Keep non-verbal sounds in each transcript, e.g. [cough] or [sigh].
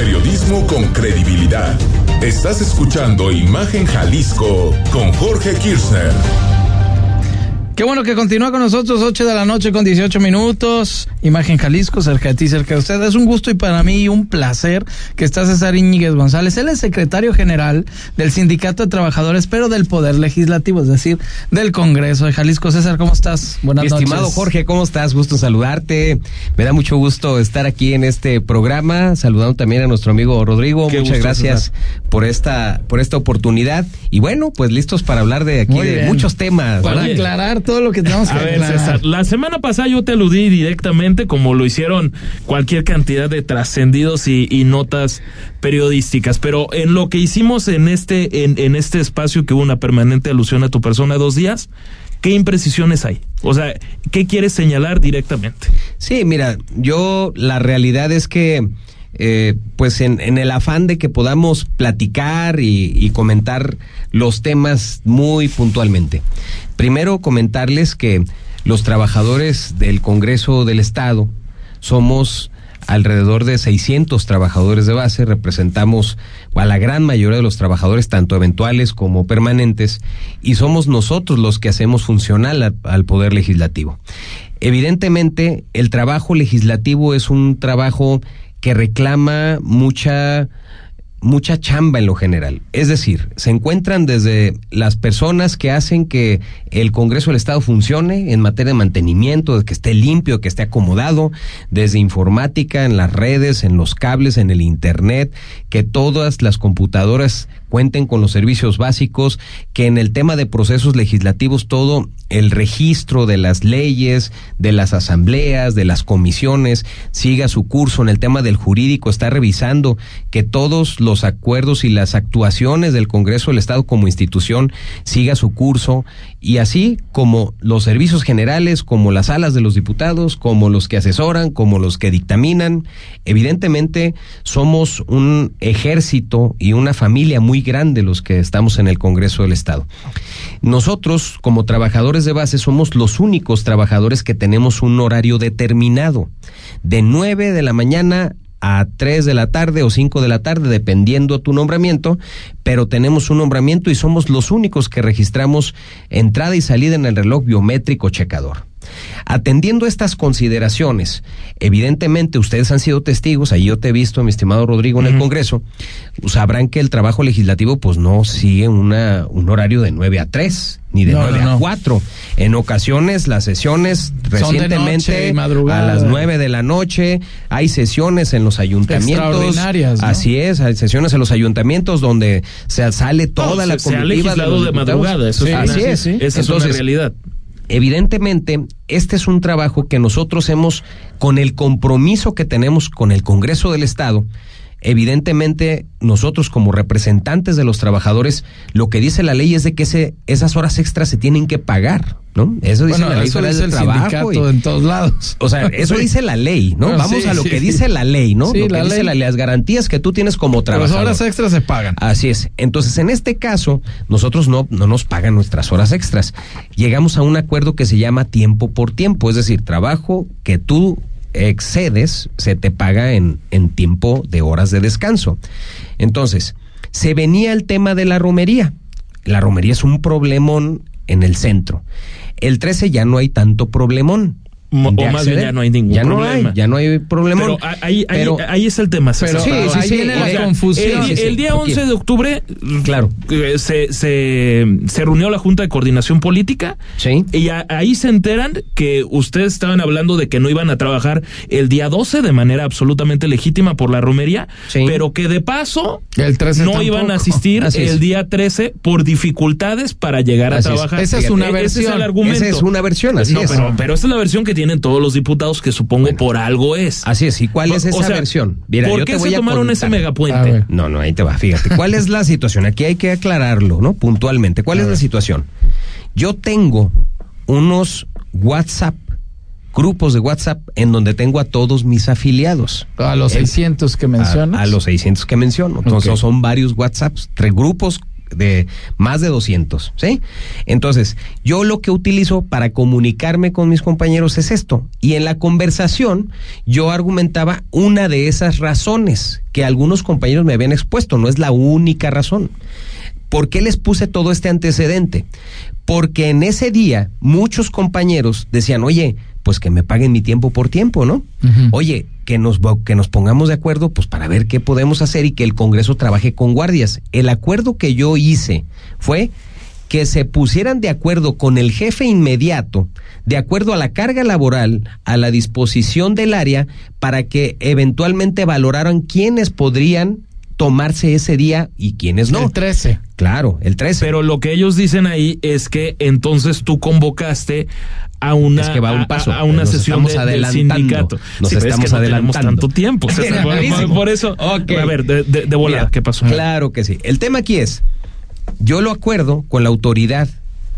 periodismo con credibilidad. Estás escuchando Imagen Jalisco con Jorge Kirchner. Qué bueno que continúa con nosotros, 8 de la noche con 18 minutos. Imagen Jalisco, cerca de ti, cerca de usted. Es un gusto y para mí un placer que está César Íñiguez González. Él es secretario general del Sindicato de Trabajadores, pero del Poder Legislativo, es decir, del Congreso de Jalisco. César, ¿cómo estás? Buenas noches. Estimado Jorge, ¿cómo estás? Gusto saludarte. Me da mucho gusto estar aquí en este programa. Saludando también a nuestro amigo Rodrigo. Muchas gracias por esta, por esta oportunidad. Y bueno, pues listos para hablar de aquí de muchos temas. Para aclarar todo lo que tenemos que A ver, César, la semana pasada yo te aludí directamente, como lo hicieron cualquier cantidad de trascendidos y, notas periodísticas, pero en lo que hicimos en este, en, en este espacio que hubo una permanente alusión a tu persona dos días, ¿qué imprecisiones hay? O sea, ¿qué quieres señalar directamente? Sí, mira, yo la realidad es que eh, pues en, el afán de que podamos platicar y, comentar los temas muy puntualmente. Primero comentarles que los trabajadores del Congreso del Estado somos alrededor de 600 trabajadores de base, representamos a la gran mayoría de los trabajadores, tanto eventuales como permanentes, y somos nosotros los que hacemos funcional al Poder Legislativo. Evidentemente, el trabajo legislativo es un trabajo que reclama mucha mucha chamba en lo general. Es decir, se encuentran desde las personas que hacen que el Congreso del Estado funcione en materia de mantenimiento, de que esté limpio, que esté acomodado, desde informática, en las redes, en los cables, en el Internet, que todas las computadoras cuenten con los servicios básicos, que en el tema de procesos legislativos todo el registro de las leyes, de las asambleas, de las comisiones, siga su curso. En el tema del jurídico, está revisando que todos los acuerdos y las actuaciones del Congreso del Estado como institución siga su curso. Y así como los servicios generales, como las salas de los diputados, como los que asesoran, como los que dictaminan, evidentemente somos un ejército y una familia muy grande los que estamos en el Congreso del Estado. Nosotros, como trabajadores de base, somos los únicos trabajadores que tenemos un horario determinado, de 9 de la mañana a 3 de la tarde o 5 de la tarde, dependiendo tu nombramiento, pero tenemos un nombramiento y somos los únicos que registramos entrada y salida en el reloj biométrico checador. Atendiendo estas consideraciones, evidentemente ustedes han sido testigos, ahí yo te he visto, mi estimado Rodrigo, en el Congreso, sabrán que el trabajo legislativo pues no sigue una, un horario de 9 a 3, ni de nueve 9 a 4. En ocasiones las sesiones recientemente a las 9 de la noche, hay sesiones en los ayuntamientos. Así es, hay sesiones en los ayuntamientos donde se sale toda la se, comitiva se ha de, madrugada, eso así es, esa es una realidad. Evidentemente, este es un trabajo que nosotros hemos, con el compromiso que tenemos con el Congreso del Estado, evidentemente nosotros como representantes de los trabajadores, lo que dice la ley es de que ese, esas horas extras se tienen que pagar, ¿no? Eso dice la ley eso dice el trabajo en todos lados. O sea, eso dice la ley, ¿no? Vamos a lo que dice la ley, ¿no? lo que dice la ley, las garantías que tú tienes como trabajador. Las horas extras se pagan. Así es. Entonces, en este caso, nosotros no, no nos pagan nuestras horas extras. Llegamos a un acuerdo que se llama tiempo por tiempo, es decir, trabajo que tú excedes, se te paga en, en tiempo de horas de descanso. Entonces, se venía el tema de la romería. La romería es un problemón en el centro. El 13 ya no hay tanto problemón o más bien ya no hay ningún ya problema. No hay, ya no hay problema. Pero ahí, ahí, es el tema. Pero, sí, sí, sí, viene la confusión. El, día 11 de octubre claro. Eh, se, se, se, reunió la Junta de Coordinación Política sí. y ahí se enteran que ustedes estaban hablando de que no iban a trabajar el día 12 de manera absolutamente legítima por la romería, pero que de paso el 13 no iban a asistir el día 13 por dificultades para llegar a trabajar. Esa es una versión. Ese es el argumento. Esa es una versión, así no, es. Pero, pero esa es la versión que tienen todos los diputados que supongo por algo es. Así es, ¿y cuál es esa versión? ¿Por qué se tomaron ese megapuente? No, no, ahí te va, fíjate. ¿Cuál es la situación? Aquí hay que aclararlo, ¿no? Puntualmente. ¿Cuál es la situación? Yo tengo unos WhatsApp grupos de WhatsApp en donde tengo a todos mis afiliados. A los 600 que mencionas. A, los 600 que menciono. Entonces son varios WhatsApps, tres grupos de más de 200, ¿sí? Entonces, yo lo que utilizo para comunicarme con mis compañeros es esto. Y en la conversación yo argumentaba una de esas razones que algunos compañeros me habían expuesto, no es la única razón. ¿Por qué les puse todo este antecedente? Porque en ese día muchos compañeros decían, oye, pues que me paguen mi tiempo por tiempo, ¿no? Oye, que nos, que nos pongamos de acuerdo, pues para ver qué podemos hacer y que el Congreso trabaje con guardias. El acuerdo que yo hice fue que se pusieran de acuerdo con el jefe inmediato, de acuerdo a la carga laboral, a la disposición del área, para que eventualmente valoraran quiénes podrían tomarse ese día y quiénes no. El 13. Claro, el 13. Pero lo que ellos dicen ahí es que entonces tú convocaste a una, Es que va un paso, a, a una sesión estamos de- del adelantando, sindicato. nos Sí, es estamos que no adelantando. tanto tiempo. Por, eso, a ver, de, de, de volada, Mira, ¿qué pasó? Claro que sí. El tema aquí es, yo lo acuerdo con la autoridad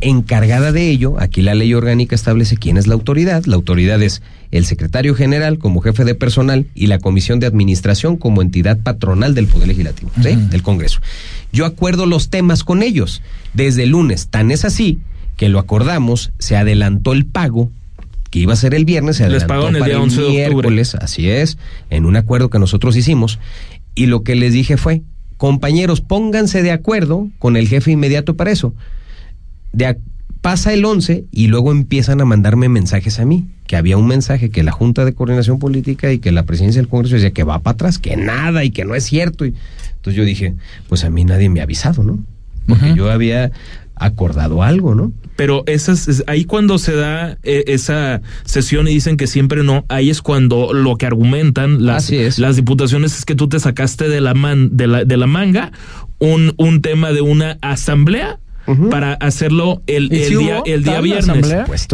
encargada de ello. Aquí la ley orgánica establece quién es la autoridad. La autoridad es el secretario general como jefe de personal y la comisión de administración como entidad patronal del Poder Legislativo, ¿sí? del Congreso. Yo acuerdo los temas con ellos desde el lunes. Tan es así que lo acordamos, se adelantó el pago que iba a ser el viernes, se Les adelantó el para día 11 de octubre. miércoles, así es, en un acuerdo que nosotros hicimos. Y lo que les dije fue, compañeros, pónganse de acuerdo con el jefe inmediato para eso. De pasa el 11 y luego empiezan a mandarme mensajes a mí, que había un mensaje que la Junta de Coordinación Política y que la presidencia del Congreso decía que va para atrás, que nada y que no es cierto. Y, entonces yo dije, pues a mí nadie me ha avisado, ¿no? Porque yo había acordado algo, ¿no? Pero esas, es- ahí cuando se da eh, esa sesión y dicen que siempre no, ahí es cuando lo que argumentan las, las diputaciones es que tú te sacaste de la, man, de la, de la manga un, un tema de una asamblea. Para hacerlo el, ¿Y el si día, el día viernes.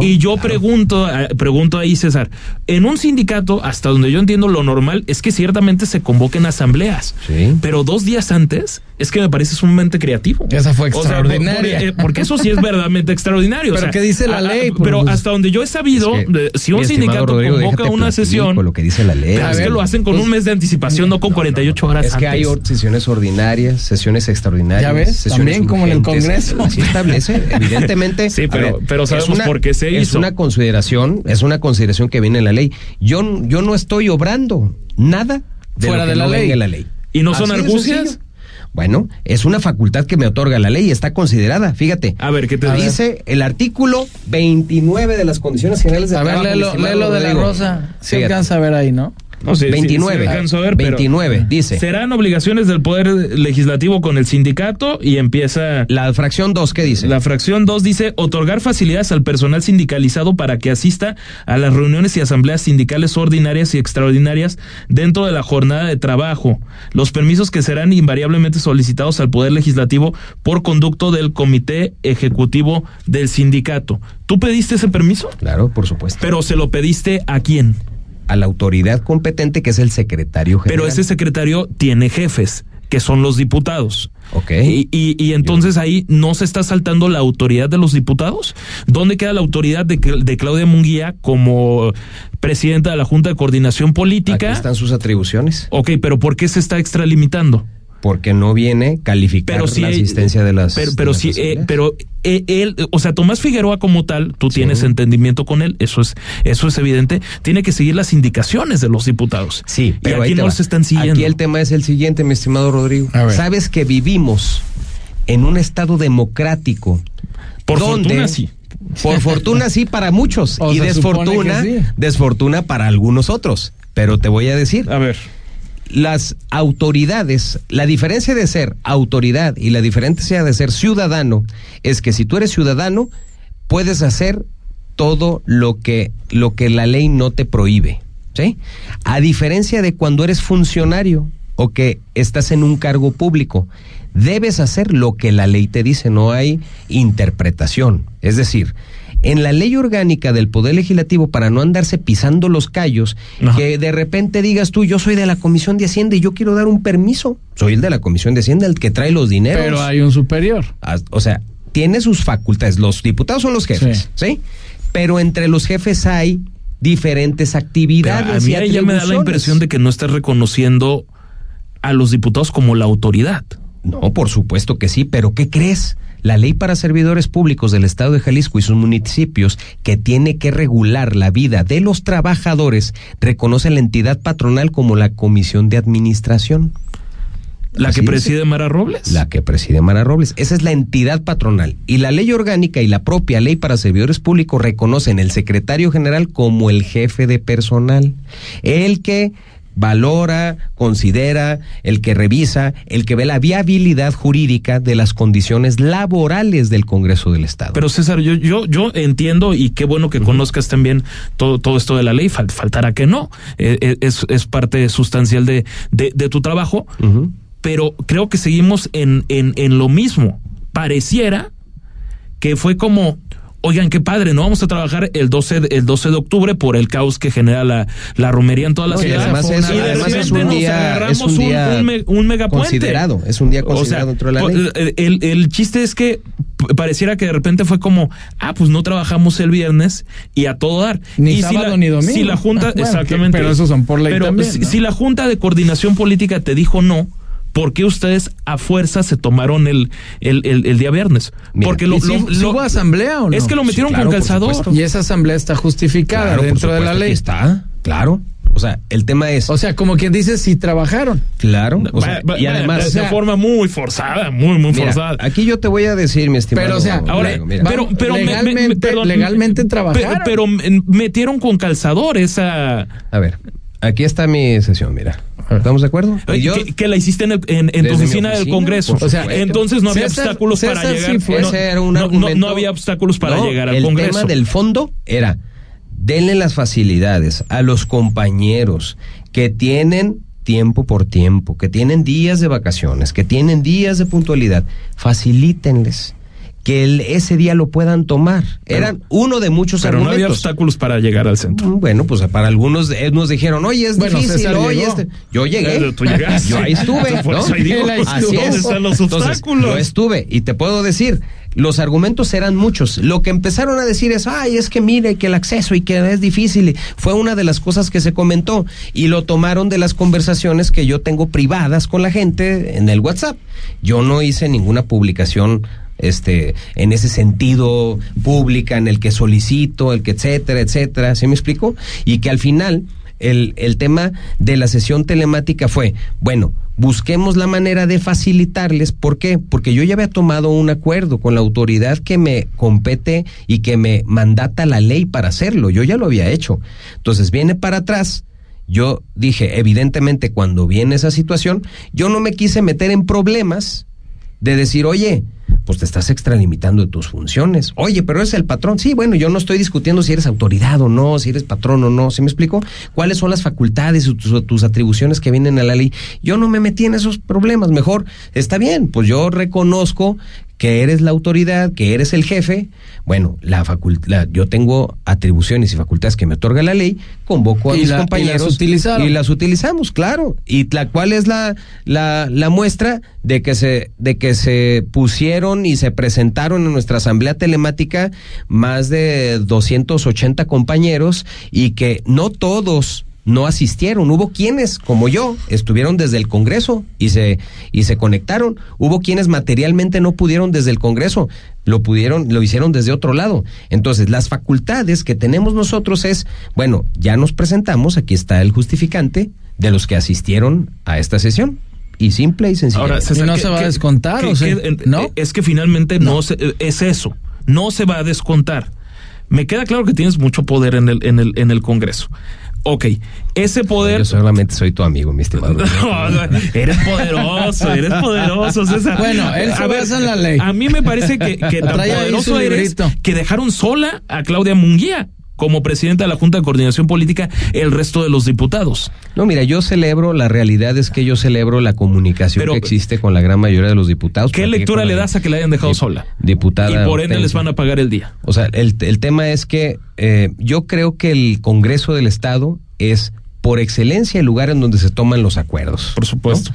y yo claro. pregunto, eh, pregunto ahí, César, en un sindicato, hasta donde yo entiendo lo normal, es que ciertamente se convoquen asambleas. Sí. Pero dos días antes, es que me parece sumamente creativo. Esa fue O sea, extraordinaria. por- eh, porque eso sí es verdaderamente extraordinario. o Pero sea, ¿qué dice la a- ley? Pero Pues, hasta donde yo he sabido, Es que, de- si un sindicato Rodrigo, convoca una sesión, lo que dice la ley. pero es A que lo hacen con pues, un mes de anticipación, no, con 48 horas Es que hay sesiones ordinarias, sesiones extraordinarias. Ya ves, sesiones también como en el. Congreso. Así establece, evidentemente. Sí, a pero- pero es sabemos por qué se Es hizo. una consideración, es una consideración que viene en la ley. Yo, yo no estoy obrando nada de Fuera lo que de la no ley. venga en la ley. ¿Y no son Así argucias? Bueno, es una facultad que me otorga la ley, está considerada, fíjate. A ver, ¿qué te dice? Dice el artículo 29 de las condiciones generales de A ver, léelo, léelo de la rosa. Se alcanza a ver ahí, ¿no? No sé, sí, 29, sí alcanzo a ver, pero 29, dice. Serán obligaciones del Poder Legislativo con el sindicato y empieza La fracción 2, ¿qué dice? La fracción 2 dice otorgar facilidades al personal sindicalizado para que asista a las reuniones y asambleas sindicales ordinarias y extraordinarias dentro de la jornada de trabajo. Los permisos que serán invariablemente solicitados al Poder Legislativo por conducto del Comité Ejecutivo del Sindicato. ¿Tú pediste ese permiso? Claro, por supuesto. Pero se lo pediste a quién? A la autoridad competente que es el secretario general. Pero ese secretario tiene jefes, que son los diputados. Ok. Y, y- y entonces ahí no se está saltando la autoridad de los diputados. ¿Dónde queda la autoridad de, de Claudia Munguía como presidenta de la Junta de Coordinación Aquí Política? están sus atribuciones. Ok, pero ¿por qué se está extralimitando? Porque no viene calificar Pero si la asistencia de las. Pero, de pero las sí, eh, pero eh, él, o sea, Tomás Figueroa como tal, tú tienes entendimiento con él, eso es, eso es evidente. Tiene que seguir las indicaciones de los diputados. Sí, pero y ahí aquí no se están siguiendo. Aquí el tema es el siguiente, mi estimado Rodrigo. A ver. Sabes que vivimos en un estado democrático. Por donde- fortuna sí. Por fortuna sí para muchos [laughs] O y desfortuna, sí. desfortuna para algunos otros. Pero te voy a decir, A ver. Las autoridades, la diferencia de ser autoridad y la diferencia de ser ciudadano es que si tú eres ciudadano, puedes hacer todo lo que, lo que la ley no te prohíbe. ¿sí? A diferencia de cuando eres funcionario o que estás en un cargo público, debes hacer lo que la ley te dice, no hay interpretación. Es decir, en la ley orgánica del Poder Legislativo, para no andarse pisando los callos, Ajá. que de repente digas tú, yo soy de la Comisión de Hacienda y yo quiero dar un permiso. Soy el de la Comisión de Hacienda, el que trae los dineros. Pero hay un superior. O sea, tiene sus facultades. Los diputados son los jefes, ¿sí? Pero entre los jefes hay diferentes Pero actividades. a mí y ahí ya me da la impresión de que no estás reconociendo a los diputados como la autoridad. No, por supuesto que sí, pero ¿qué crees? La ley para servidores públicos del Estado de Jalisco y sus municipios, que tiene que regular la vida de los trabajadores, reconoce la entidad patronal como la Comisión de Administración. ¿La Así que dice. preside Mara Robles? La que preside Mara Robles. Esa es la entidad patronal. Y la ley orgánica y la propia ley para servidores públicos reconocen el secretario general como el jefe de personal. El que valora, considera, el que revisa, el que ve la viabilidad jurídica de las condiciones laborales del Congreso del Estado. Pero César, yo, yo, yo entiendo y qué bueno que conozcas también todo, todo esto de la ley, fal- faltará que no, Eh, eh, es, es parte sustancial de, de, de tu trabajo, pero creo que seguimos en, en, en lo mismo. Pareciera que fue como, oigan, qué padre, no vamos a trabajar el 12, de- el 12 de octubre por el caos que genera la, la romería en toda la No, y ciudad. además es- y de además es un día- es un día un, un, me- un megapuente. considerado, es un día O sea, considerado dentro de la po- ley. el, el- el chiste es que pareciera que de repente fue como, ah, pues no trabajamos el viernes y a todo dar. Ni y si sábado la, ni domingo. Si la Junta, Ah, bueno, exactamente. que- pero esos son por ley Pero también, si, ¿no? si la Junta de Coordinación Política te dijo no, ¿por qué ustedes a fuerza se tomaron el, el, el, el día viernes? Mira, Porque lo, ¿Y si, lo- si lo- hubo asamblea o no? es que lo metieron Sí, claro, con calzador. Y esa asamblea está justificada Claro, dentro de la ley. Está, claro. O sea, el tema es, O sea, como quien dice, si trabajaron. claro. o sea, y además, de o sea, forma muy forzada, muy, muy Mira, forzada. aquí yo te voy a decir, mi estimado. Pero, o sea, Ahora, mira. pero, pero me- me- me- legalmente- perdón, legalmente trabajaron. Pero, m- metieron con calzador esa. a ver, aquí está mi sesión, mira. ¿Estamos de acuerdo? Y yo- que, que la hiciste en, el- en- en tu oficina, del Congreso. O sea, entonces no había César- obstáculos para César llegar. sí fue. no, Ese era un no- no- argumento. no había obstáculos para No, llegar al el Congreso. tema del fondo era denle las facilidades a los compañeros que tienen tiempo por tiempo, que tienen días de vacaciones, que tienen días de puntualidad, facilítenles que el- ese día lo puedan tomar. Eran uno de muchos pero no había argumentos. obstáculos para llegar al centro. Mm, Bueno, pues para algunos eh, nos dijeron, oye, es Bueno, difícil, oye, este... yo llegué. Tú llegaste. Yo ahí estuve, [laughs] Por ¿no? eso ahí digo, Él ahí Así estuvo. es. ¿Dónde están los Entonces, obstáculos? yo estuve y te puedo decir, los argumentos eran muchos. Lo que empezaron a decir es, ay, es que mire que el acceso y que es difícil. Fue una de las cosas que se comentó y lo tomaron de las conversaciones que yo tengo privadas con la gente en el WhatsApp. Yo no hice ninguna publicación este en ese sentido pública en el que solicito, el que etcétera, etcétera, ¿sí me explico? Y que al final el, el tema de la sesión telemática fue, bueno, busquemos la manera de facilitarles. ¿Por qué? Porque yo ya había tomado un acuerdo con la autoridad que me compete y que me mandata la ley para hacerlo. Yo ya lo había hecho. Entonces viene para atrás. Yo dije, evidentemente, cuando viene esa situación, yo no me quise meter en problemas de decir, oye, pues te estás extralimitando de tus funciones. Oye, pero es el patrón. Sí, bueno, yo no estoy discutiendo si eres autoridad o no, si eres patrón o no. ¿Sí me explico? ¿Cuáles son las facultades y tus, tus atribuciones que vienen a la ley? Yo no me metí en esos problemas. Mejor, está bien, pues yo reconozco que eres la autoridad, que eres el jefe, bueno, la facultad, yo tengo atribuciones y facultades que me otorga la ley, convoco a Y mis la- y las compañeros y las utilizamos, claro. Y la cuál es la, la, la muestra de que se, de que se pusieron y se presentaron en nuestra asamblea telemática más de 280 compañeros y que no todos no asistieron. Hubo quienes, como yo, estuvieron desde el Congreso y se, y se conectaron. Hubo quienes materialmente no pudieron desde el Congreso, lo pudieron, lo hicieron desde otro lado. Entonces, las facultades que tenemos nosotros es, bueno, ya nos presentamos, aquí está el justificante de los que asistieron a esta sesión. Y simple y sencillo. Ahora, César, no ¿qué- se va a descontar, qué- ¿o qué- ¿No? Es que finalmente no, se, es eso. No se va a descontar. Me queda claro que tienes mucho poder en el, en el, en el Congreso. Ok, ese poder. Yo solamente soy tu amigo, mi estimado. [laughs] No, no, eres poderoso, eres poderoso, César. Bueno, él se A ver, basa en la ley. A mí me parece que, que tan poderoso eres librito. que dejaron sola a Claudia Munguía como presidenta de la Junta de Coordinación Política el resto de los diputados. No, mira, yo celebro, la realidad es que yo celebro la comunicación Pero- que existe con la gran mayoría de los diputados. ¿Qué lectura le das a que la hayan dejado dip- sola? Diputada. Y por ende les van a pagar el día. O sea, el, el tema es que eh, yo creo que el Congreso del Estado es por excelencia el lugar en donde se toman los acuerdos. Por supuesto.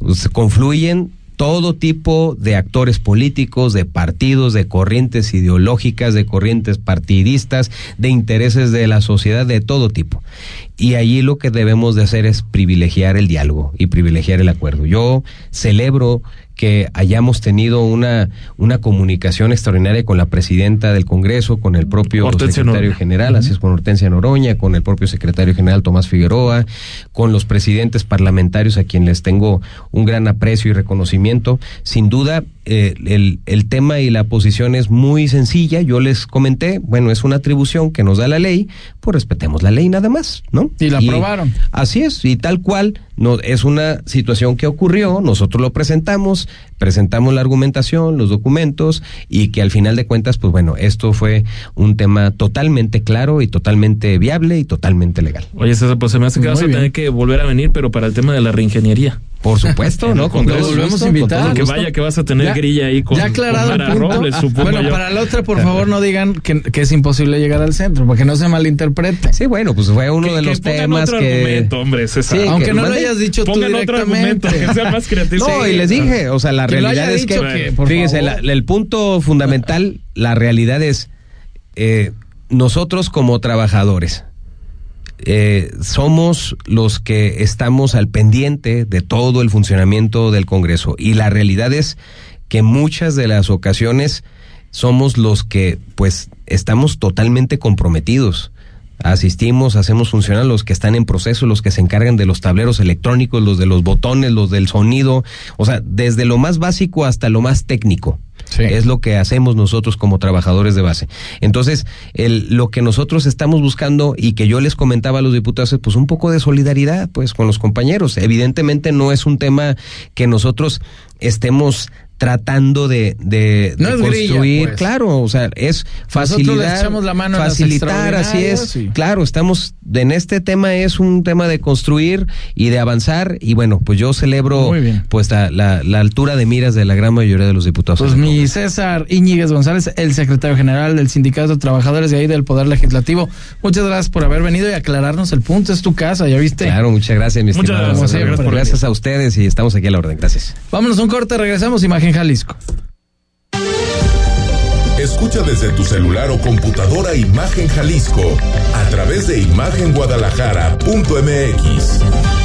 ¿no? Se confluyen todo tipo de actores políticos, de partidos, de corrientes ideológicas, de corrientes partidistas, de intereses de la sociedad, de todo tipo. y allí lo que debemos de hacer es privilegiar el diálogo y privilegiar el acuerdo. Yo celebro que hayamos tenido una, una comunicación extraordinaria con la presidenta del Congreso, con el propio Hortensia secretario Noroña. general, así es, con Hortensia Noroña, con el propio secretario general Tomás Figueroa, con los presidentes parlamentarios a quien les tengo un gran aprecio y reconocimiento. Sin duda, eh, el, el tema y la posición es muy sencilla. Yo les comenté, bueno, es una atribución que nos da la ley, pues respetemos la ley nada más, ¿no? Y la aprobaron. Así es, y tal cual, no, es una situación que ocurrió, nosotros lo presentamos, presentamos la argumentación, los documentos, y que al final de cuentas, pues bueno, esto fue un tema totalmente claro y totalmente viable y totalmente legal. Oye, César, pues se me hace que Muy vas a tener que volver a venir, pero para el tema de la reingeniería. Por supuesto, ¿no? Con todo volvemos a con invitar. todo Que vaya que vas a tener Ya- grilla ahí con, ya aclarado con el Mara punto. Robles, supongo bueno, yo. para la otra, por favor, no digan que, que es imposible llegar al centro, para que no se malinterprete. Sí, bueno, pues fue uno Que- de los pongan temas otro que... argumento, hombre, César. Sí, Aunque que no lo hayas dicho tú Pongan otro argumento, directamente. que sea más creativo. No, y les dije, o sea, la realidad es que, fíjese, la- el punto fundamental, la realidad es, eh, nosotros como trabajadores, eh, somos los que estamos al pendiente de todo el funcionamiento del Congreso y la realidad es que muchas de las ocasiones somos los que pues estamos totalmente comprometidos. Asistimos, hacemos funcionar los que están en proceso, los que se encargan de los tableros electrónicos, los de los botones, los del sonido, o sea, desde lo más básico hasta lo más técnico. Es lo que hacemos nosotros como trabajadores de base. Entonces, el, lo que nosotros estamos buscando y que yo les comentaba a los diputados es pues un poco de solidaridad pues con los compañeros. Evidentemente no es un tema que nosotros estemos tratando de, de, No de es grilla, construir, pues. claro, o sea, es facilitar, la mano facilitar, así es, claro, estamos, en este tema es un tema de construir y de avanzar y bueno, pues yo celebro pues la, la, la altura de miras de la gran mayoría de los diputados. Pues mi. César Íñiguez González, el secretario general del Sindicato de Trabajadores de ahí del Poder Legislativo. Muchas gracias por haber venido y aclararnos el punto. Es tu casa, ¿ya viste? Claro, muchas gracias, mi Muchas gracias, gracias por gracias a ustedes y estamos aquí a la orden. Gracias. Vámonos un corte, regresamos. Jalisco. Escucha desde tu celular o computadora Imagen Jalisco a través de imagenguadalajara.mx.